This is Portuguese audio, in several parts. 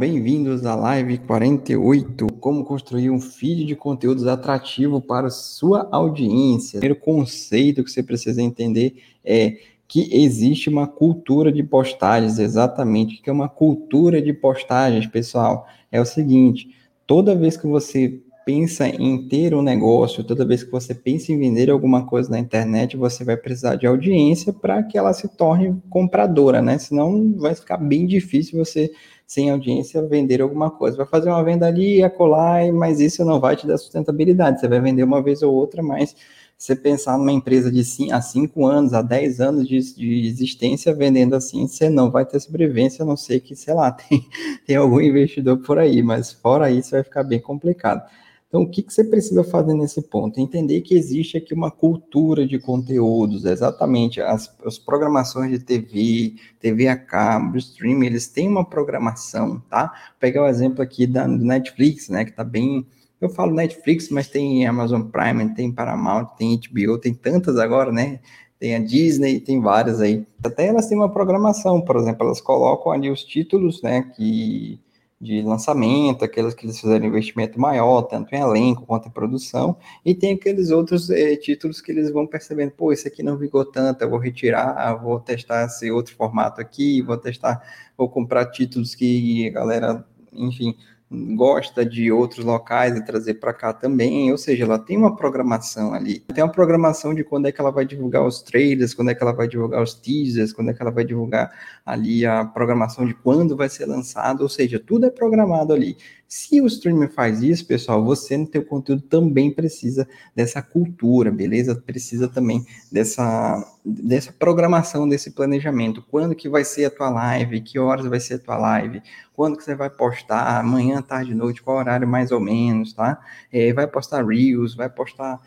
Bem-vindos à live 48, como construir um feed de conteúdos atrativo para sua audiência. O primeiro conceito que você precisa entender é que existe uma cultura de postagens, exatamente. Que é uma cultura de postagens, pessoal? É o seguinte, toda vez que você pensa em ter um negócio, toda vez que você pensa em vender alguma coisa na internet, você vai precisar de audiência para que ela se torne compradora, né? Senão vai ficar bem difícil você, sem audiência, vender alguma coisa. Vai fazer uma venda ali, acolá, mas isso não vai te dar sustentabilidade. Você vai vender uma vez ou outra, mas você pensar numa empresa de 5 a 5 anos, a 10 anos de, de, existência vendendo assim, você não vai ter sobrevivência, a não ser que, sei lá, tem, tem algum investidor por aí, mas fora isso vai ficar bem complicado. Então, o que, que você precisa fazer nesse ponto? Entender que existe aqui uma cultura de conteúdos, exatamente. As, as programações de TV, TV a cabo, streaming, eles têm uma programação, tá? Vou pegar o exemplo aqui da Netflix, né, que está bem. Eu falo Netflix, mas tem Amazon Prime, tem Paramount, tem HBO, tem tantas agora, né? Tem a Disney, tem várias aí. Até elas têm uma programação, por exemplo, elas colocam ali os títulos, né, que de lançamento, aquelas que eles fizeram investimento maior, tanto em elenco quanto em produção, e tem aqueles outros é, títulos que eles vão percebendo, pô, esse aqui não vingou tanto, eu vou retirar, vou testar esse outro formato aqui, vou testar, vou comprar títulos que a galera, enfim, gosta de outros locais e trazer para cá também, ou seja, ela tem uma programação ali. Tem uma programação de quando é que ela vai divulgar os trailers, quando é que ela vai divulgar os teasers, quando é que ela vai divulgar ali a programação de quando vai ser lançado, ou seja, tudo é programado ali. Se o streamer faz isso, pessoal, você no teu conteúdo também precisa dessa cultura, beleza? Precisa também dessa, dessa programação, desse planejamento. Quando que vai ser a tua live? Que horas vai ser a tua live? Quando que você vai postar? Amanhã, tarde, noite? Qual horário mais ou menos, tá? É, vai postar Reels, vai postar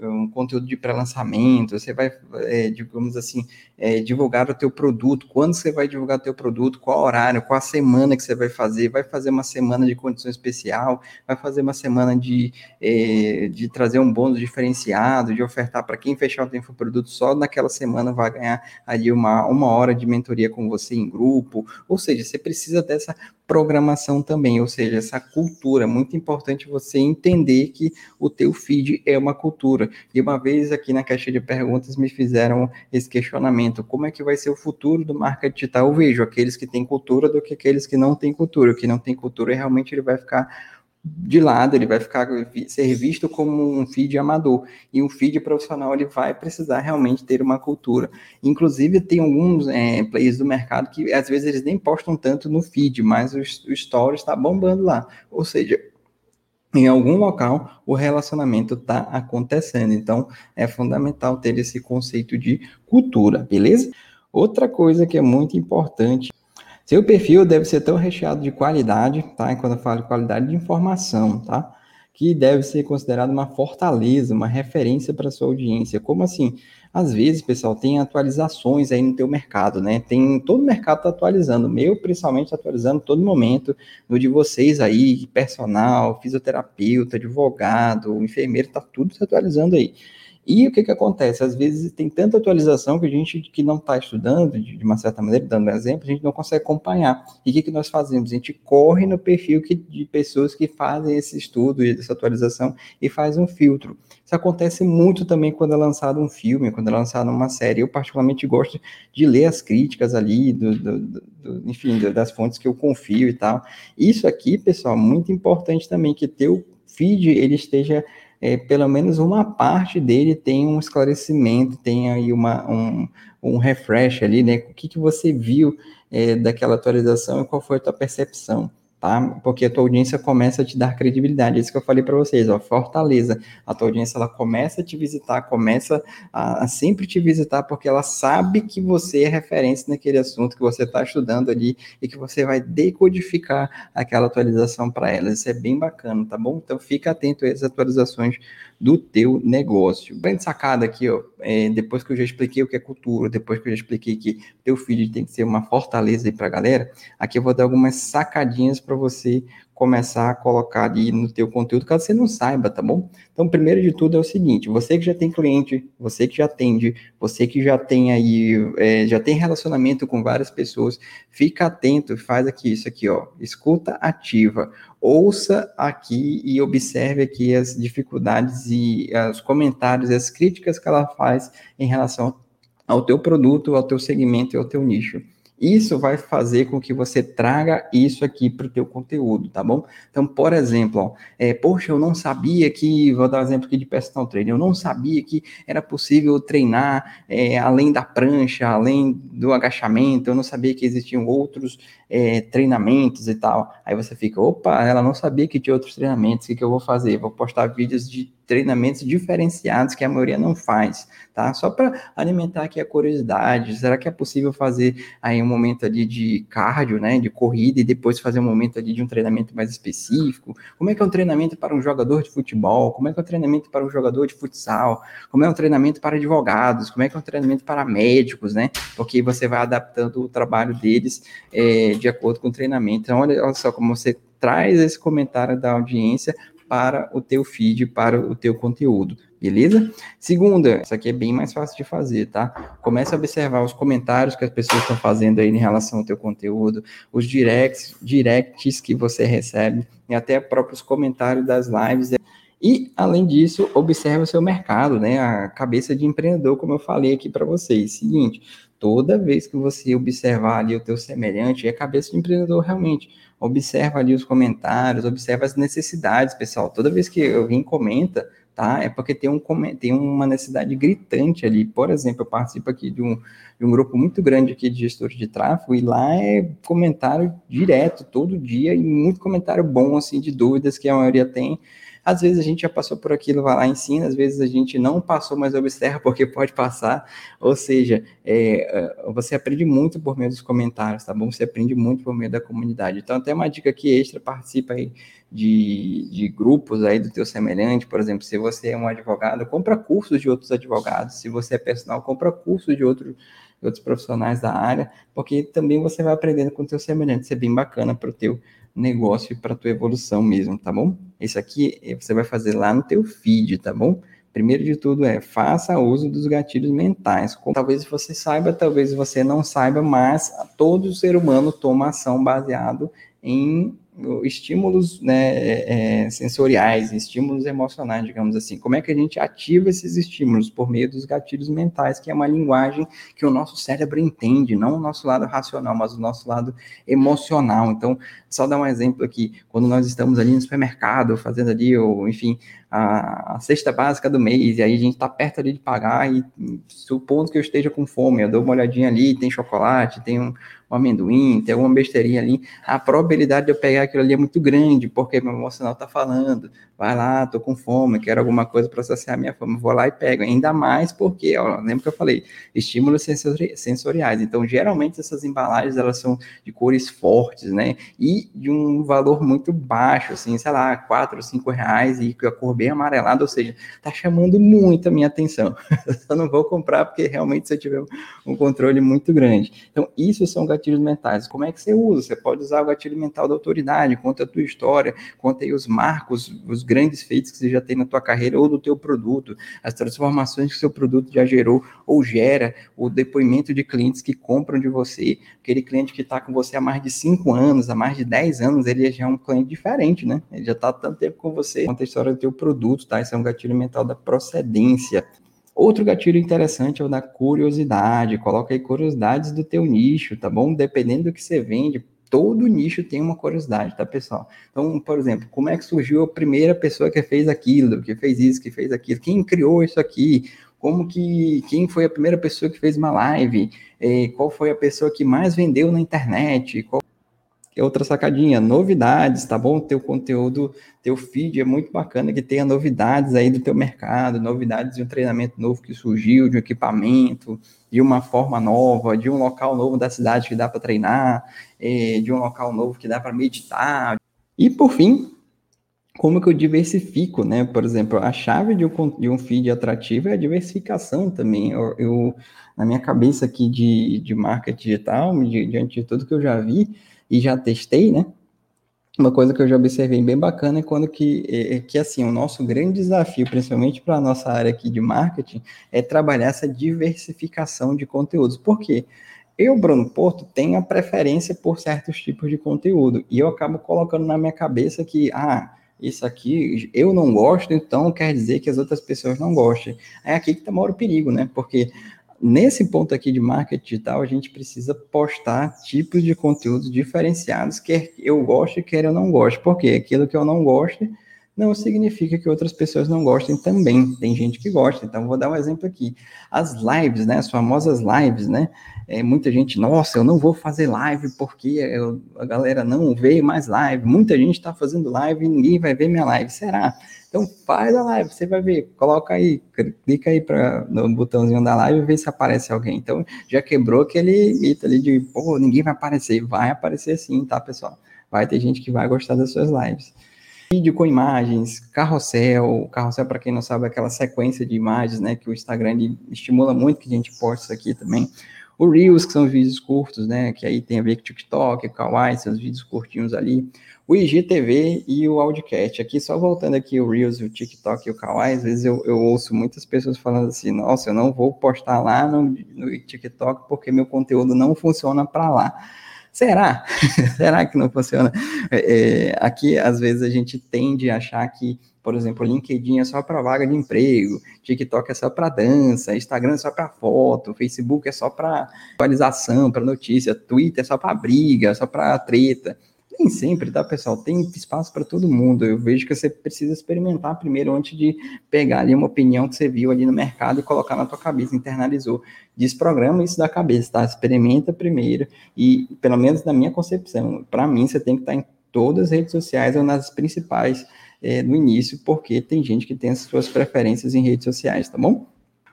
um conteúdo de pré-lançamento, você vai, é, digamos assim, é, divulgar o teu produto, quando você vai divulgar o teu produto, qual horário, qual a semana que você vai fazer, vai fazer uma semana de condição especial, vai fazer uma semana de, é, de trazer um bônus diferenciado, de ofertar para quem fechar o tempo produto só naquela semana vai ganhar ali uma, uma hora de mentoria com você em grupo, ou seja, você precisa dessa programação também, ou seja, essa cultura, muito importante você entender que o teu feed é uma cultura cultura. E uma vez aqui na caixa de perguntas me fizeram esse questionamento: como é que vai ser o futuro do marketing digital? Eu vejo aqueles que têm cultura do que aqueles que não têm cultura. O que não tem cultura realmente ele vai ficar de lado, ele vai ficar ser visto como um feed amador e um feed profissional ele vai precisar realmente ter uma cultura. Inclusive tem alguns é, players do mercado que às vezes eles nem postam tanto no feed, mas o, o está bombando lá. Ou seja, em algum local o relacionamento está acontecendo. Então, é fundamental ter esse conceito de cultura, beleza? Outra coisa que é muito importante, seu perfil deve ser tão recheado de qualidade, tá? E quando eu falo de qualidade de informação, tá? Que deve ser considerado uma fortaleza, uma referência para sua audiência. Como assim? Às vezes, pessoal, tem atualizações aí no teu mercado, né? Tem todo o mercado está atualizando, o meu principalmente tá atualizando todo momento, no de vocês aí, personal, fisioterapeuta, advogado, enfermeiro, tá tudo se atualizando aí. E o que, que acontece? Às vezes tem tanta atualização que a gente que não está estudando, de, uma certa maneira, dando um exemplo, a gente não consegue acompanhar. E o que, que nós fazemos? A gente corre no perfil que, de pessoas que fazem esse estudo e essa atualização e faz um filtro. Isso acontece muito também quando é lançado um filme, quando é lançado uma série. Eu particularmente gosto de ler as críticas ali, do, do, do, enfim, das fontes que eu confio e tal. Isso aqui, pessoal, muito importante também, que teu feed ele esteja é, pelo menos uma parte dele tem um esclarecimento, tem aí uma, um, um refresh ali, né? O que, que você viu é, daquela atualização e qual foi a tua percepção tá? Porque a tua audiência começa a te dar credibilidade. É isso que eu falei para vocês, ó, fortaleza. A tua audiência ela começa a te visitar, começa a, a, sempre te visitar porque ela sabe que você é referência naquele assunto que você está estudando ali e que você vai decodificar aquela atualização para elas. Isso é bem bacana, tá bom? Então fica atento essas atualizações do teu negócio. Grande sacada aqui, ó, é, depois que eu já expliquei o que é cultura, depois que eu já expliquei que teu feed tem que ser uma fortaleza aí para a galera, aqui eu vou dar algumas sacadinhas para você começar a colocar ali no teu conteúdo, caso você não saiba, tá bom? Então, primeiro de tudo é o seguinte, você que já tem cliente, você que já atende, você que já tem aí, é, já tem relacionamento com várias pessoas, fica atento, faz aqui isso aqui, ó, escuta ativa, ouça aqui e observe aqui as dificuldades e os comentários as críticas que ela faz em relação ao teu produto, ao teu segmento e ao teu nicho. Isso vai fazer com que você traga isso aqui para o teu conteúdo, tá bom? Então, por exemplo, ó, é, poxa, eu não sabia que, vou dar um exemplo aqui de personal training, eu não sabia que era possível treinar é, além da prancha, além do agachamento, eu não sabia que existiam outros é, treinamentos e tal. Aí você fica, opa, ela não sabia que tinha outros treinamentos, o que, que eu vou fazer? Vou postar vídeos de treinamentos diferenciados que a maioria não faz, tá? Só para alimentar aqui a curiosidade, será que é possível fazer aí um momento ali de cardio, né, de corrida e depois fazer um momento ali de um treinamento mais específico? Como é que é um treinamento para um jogador de futebol? Como é que é um treinamento para um jogador de futsal? Como é um treinamento para advogados? Como é que é um treinamento para médicos, né? Porque você vai adaptando o trabalho deles é, de acordo com o treinamento. Então, olha, olha só como você traz esse comentário da audiência para o teu feed, para o teu conteúdo, beleza? Segunda, isso aqui é bem mais fácil de fazer, tá? Comece a observar os comentários que as pessoas estão fazendo aí em relação ao teu conteúdo, os directs, directs que você recebe e até próprios comentários das lives. E, além disso, observe o seu mercado, né? A cabeça de empreendedor, como eu falei aqui para vocês. Seguinte, toda vez que você observar ali o teu semelhante, é cabeça de empreendedor realmente observa ali os comentários, observa as necessidades, pessoal. Toda vez que alguém comenta, tá? É porque tem, um, tem uma necessidade gritante ali. Por exemplo, eu participo aqui de um, de um grupo muito grande aqui de gestores de tráfego e lá é comentário direto, todo dia, e muito comentário bom, assim, de dúvidas que a maioria tem. Às vezes a gente já passou por aquilo, vai lá e ensina, às vezes a gente não passou, mas observa porque pode passar. Ou seja, é, é, você aprende muito por meio dos comentários, tá bom? Você aprende muito por meio da comunidade. Então, até uma dica aqui extra, participa aí de, de grupos aí do teu semelhante, por exemplo, se você é um advogado, compra cursos de outros advogados. Se você é personal, compra cursos de outros outros profissionais da área, porque também você vai aprendendo com o teu semelhante, isso é bem bacana para o teu negócio e para tua evolução mesmo, tá bom? Isso aqui eh, você vai fazer lá no teu feed, tá bom? Primeiro de tudo é faça uso dos gatilhos mentais. Talvez você saiba, talvez você não saiba, mas todo ser humano toma ação baseado em estímulos né, é, é, sensoriais, estímulos emocionais, digamos assim. Como é que a gente ativa esses estímulos? Por meio dos gatilhos mentais, que é uma linguagem que o nosso cérebro entende, não o nosso lado racional, mas o nosso lado emocional. Então, só dar um exemplo aqui, quando nós estamos ali no supermercado, fazendo ali, ou enfim, a, a cesta básica do mês, e aí a gente está perto ali de pagar, e supondo que eu esteja com fome, eu dou uma olhadinha ali, tem chocolate, tem um, um amendoim, tem alguma besteirinha ali, a probabilidade de eu pegar aquilo ali é muito grande, porque meu emocional está falando, vai lá, tô com fome, quero alguma coisa para saciar minha fome, vou lá e pego. Ainda mais porque, ó, lembra que eu falei, estímulos sensori sensoriais. Então, geralmente essas embalagens elas são de cores fortes, né? E de um valor muito baixo, assim, sei lá, quatro, cinco reais e com a cor bem amarelada, ou seja, tá chamando muito a minha atenção. eu não vou comprar porque realmente você tiver um controle muito grande. Então, isso são gatilhos mentais. Como é que você usa? Você pode usar o gatilho mental da autoridade, conta a tua história, conta aí os marcos, os grandes feitos que você já tem na tua carreira ou do teu produto, as transformações que seu produto já gerou ou gera, o depoimento de clientes que compram de você, aquele cliente que está com você há mais de 5 anos, há mais de 10 anos, ele já é um cliente diferente, né? Ele já está há tanto tempo com você, conta a história do teu produto, tá? Esse é um gatilho mental da procedência. Outro gatilho interessante é o da curiosidade. Coloca aí curiosidades do teu nicho, tá bom? Dependendo do que você vende, todo nicho tem uma curiosidade, tá, pessoal? Então, por exemplo, como é que surgiu a primeira pessoa que fez aquilo, que fez isso, que fez aquilo? Quem criou isso aqui? Como que, quem foi a primeira pessoa que fez uma live? É, qual foi a pessoa que mais vendeu na internet? Qual é outra sacadinha, novidades, tá bom? Teu conteúdo, teu feed é muito bacana que tenha novidades aí do teu mercado, novidades de um treinamento novo que surgiu, de um equipamento, de uma forma nova, de um local novo da cidade que dá para treinar, é, de um local novo que dá para meditar. E por fim, como que eu diversifico, né? Por exemplo, a chave de um, de um feed atrativo é a diversificação também. Eu, eu na minha cabeça aqui de, de marca digital, diante de tudo que eu já vi, e já testei, né? uma coisa que eu já observei bem bacana é quando que, é, é que assim, o nosso grande desafio, principalmente para a nossa área aqui de marketing, é trabalhar essa diversificação de conteúdos. Por quê? Eu, Bruno Porto, tenho a preferência por certos tipos de conteúdo, e eu acabo colocando na minha cabeça que, ah, isso aqui eu não gosto, então quer dizer que as outras pessoas não gostem. É aqui que mora o perigo, né? Porque nesse ponto aqui de marketing digital, a gente precisa postar tipos de conteúdos diferenciados, quer eu goste, quer eu não goste. Porque aquilo que eu não gosto não significa que outras pessoas não gostem também. Tem gente que gosta. Então, vou dar um exemplo aqui. As lives, né? As famosas lives, né? É, muita gente, nossa, eu não vou fazer live porque eu, a galera não vê mais live. Muita gente está fazendo live e ninguém vai ver minha live. Será? Então faz a live, você vai ver, coloca aí, clica aí pra, no botãozinho da live e vê se aparece alguém. Então já quebrou aquele mito ali de, pô, ninguém vai aparecer. Vai aparecer sim, tá, pessoal? Vai ter gente que vai gostar das suas lives. Vídeo com imagens, carrossel, carrossel, para quem não sabe, é aquela sequência de imagens, né, que o Instagram estimula muito que a gente poste isso aqui também. O Reels, que são os vídeos curtos, né, que aí tem a ver com TikTok, Kawaii, são os vídeos curtinhos ali o IGTV e o Audicast. Aqui, só voltando aqui o Reels, o TikTok e o Kawaii, às vezes eu, eu ouço muitas pessoas falando assim, nossa, eu não vou postar lá no, no TikTok porque meu conteúdo não funciona para lá. Será? Será que não funciona? É, é, aqui, às vezes, a gente tende a achar que, por exemplo, LinkedIn é só para vaga de emprego, TikTok é só para dança, Instagram é só para foto, Facebook é só para atualização, para notícia, Twitter é só para briga, só para treta nem sempre, tá, pessoal? Tem espaço para todo mundo. Eu vejo que você precisa experimentar primeiro antes de pegar ali uma opinião que você viu ali no mercado e colocar na tua cabeça, internalizou. Desprograma isso da cabeça, tá? Experimenta primeiro e, pelo menos na minha concepção, para mim você tem que estar tá em todas as redes sociais ou nas principais é, no início, porque tem gente que tem as suas preferências em redes sociais, tá bom?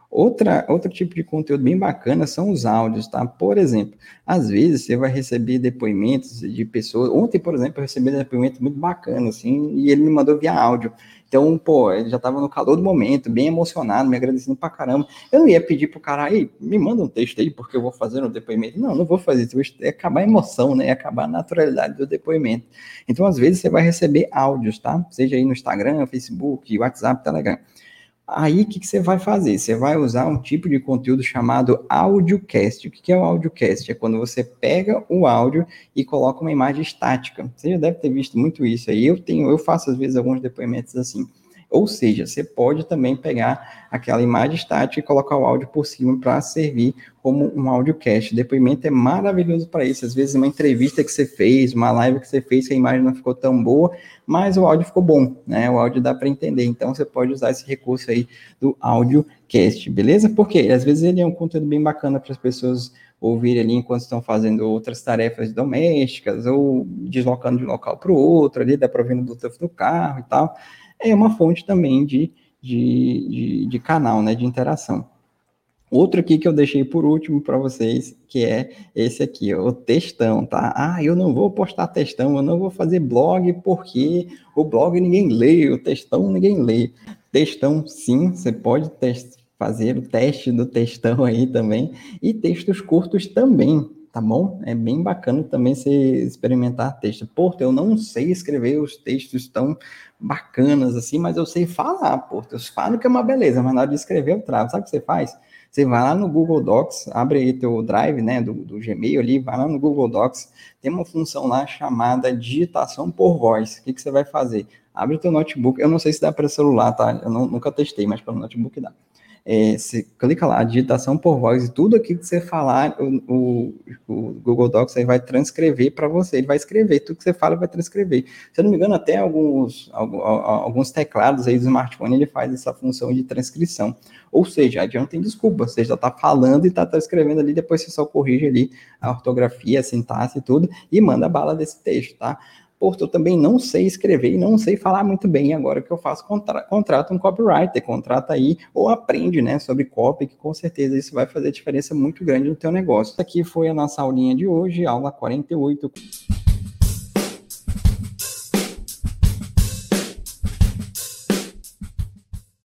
Outra, outro tipo de conteúdo bem bacana são os áudios, tá? Por exemplo, às vezes você vai receber depoimentos de pessoas. Ontem, por exemplo, eu recebi um depoimento muito bacana, assim, e ele me mandou via áudio. Então, pô, ele já tava no calor do momento, bem emocionado, me agradecendo pra caramba. Eu não ia pedir pro cara, aí, me manda um texto aí, porque eu vou fazer um depoimento. Não, não vou fazer isso, é acabar a emoção, né? É acabar a naturalidade do depoimento. Então, às vezes, você vai receber áudios, tá? Seja aí no Instagram, Facebook, WhatsApp, Telegram. Aí, o que, que, você vai fazer? Você vai usar um tipo de conteúdo chamado audiocast. O que, que é o audiocast? É quando você pega o áudio e coloca uma imagem estática. Você já deve ter visto muito isso aí. Eu tenho, eu faço às vezes alguns depoimentos assim. Ou seja, você pode também pegar aquela imagem estática e colocar o áudio por cima para servir como um audiocast. Depoimento é maravilhoso para isso. Às vezes, uma entrevista que você fez, uma live que você fez, que a imagem não ficou tão boa, mas o áudio ficou bom, né? O áudio dá para entender. Então, você pode usar esse recurso aí do audiocast, beleza? Porque às vezes ele é um conteúdo bem bacana para as pessoas ouvir ali enquanto estão fazendo outras tarefas domésticas ou deslocando de um local para o outro, ali dá para ouvir no Bluetooth do carro e tal é uma fonte também de, de, de, de canal, né, de interação. Outro aqui que eu deixei por último para vocês, que é esse aqui, o textão, tá? Ah, eu não vou postar textão, eu não vou fazer blog porque o blog ninguém lê, o textão ninguém lê. Textão, sim, você pode fazer o teste do textão aí também, e textos curtos também, tá bom? É bem bacana também você experimentar texto. Porto, eu não sei escrever os textos tão bacanas assim, mas eu sei falar, Porto. Eu falo que é uma beleza, mas na hora de escrever eu travo. Sabe o que você faz? Você vai lá no Google Docs, abre aí teu Drive, né, do, do Gmail ali, vai lá no Google Docs, tem uma função lá chamada digitação por voz. O que, que você vai fazer? Abre teu notebook, eu não sei se dá para celular, tá? Eu não, nunca testei, mas para notebook dá é, você clica lá, digitação por voz, e tudo aquilo que você falar, o, o, o Google Docs aí vai transcrever para você, ele vai escrever, tudo que você fala vai transcrever. Se eu não me engano, até alguns, alguns teclados aí do smartphone, ele faz essa função de transcrição. Ou seja, a não tem desculpa, você já está falando e está transcrevendo ali, depois você só corrige ali a ortografia, a sintaxe e tudo, e manda bala desse texto, tá? Porto, eu também não sei escrever e não sei falar muito bem. Agora que eu faço, contra, contrata um copywriter, contrata aí ou aprende, né, sobre copy, que com certeza isso vai fazer diferença muito grande no teu negócio. Essa aqui foi a nossa aulinha de hoje, aula 48.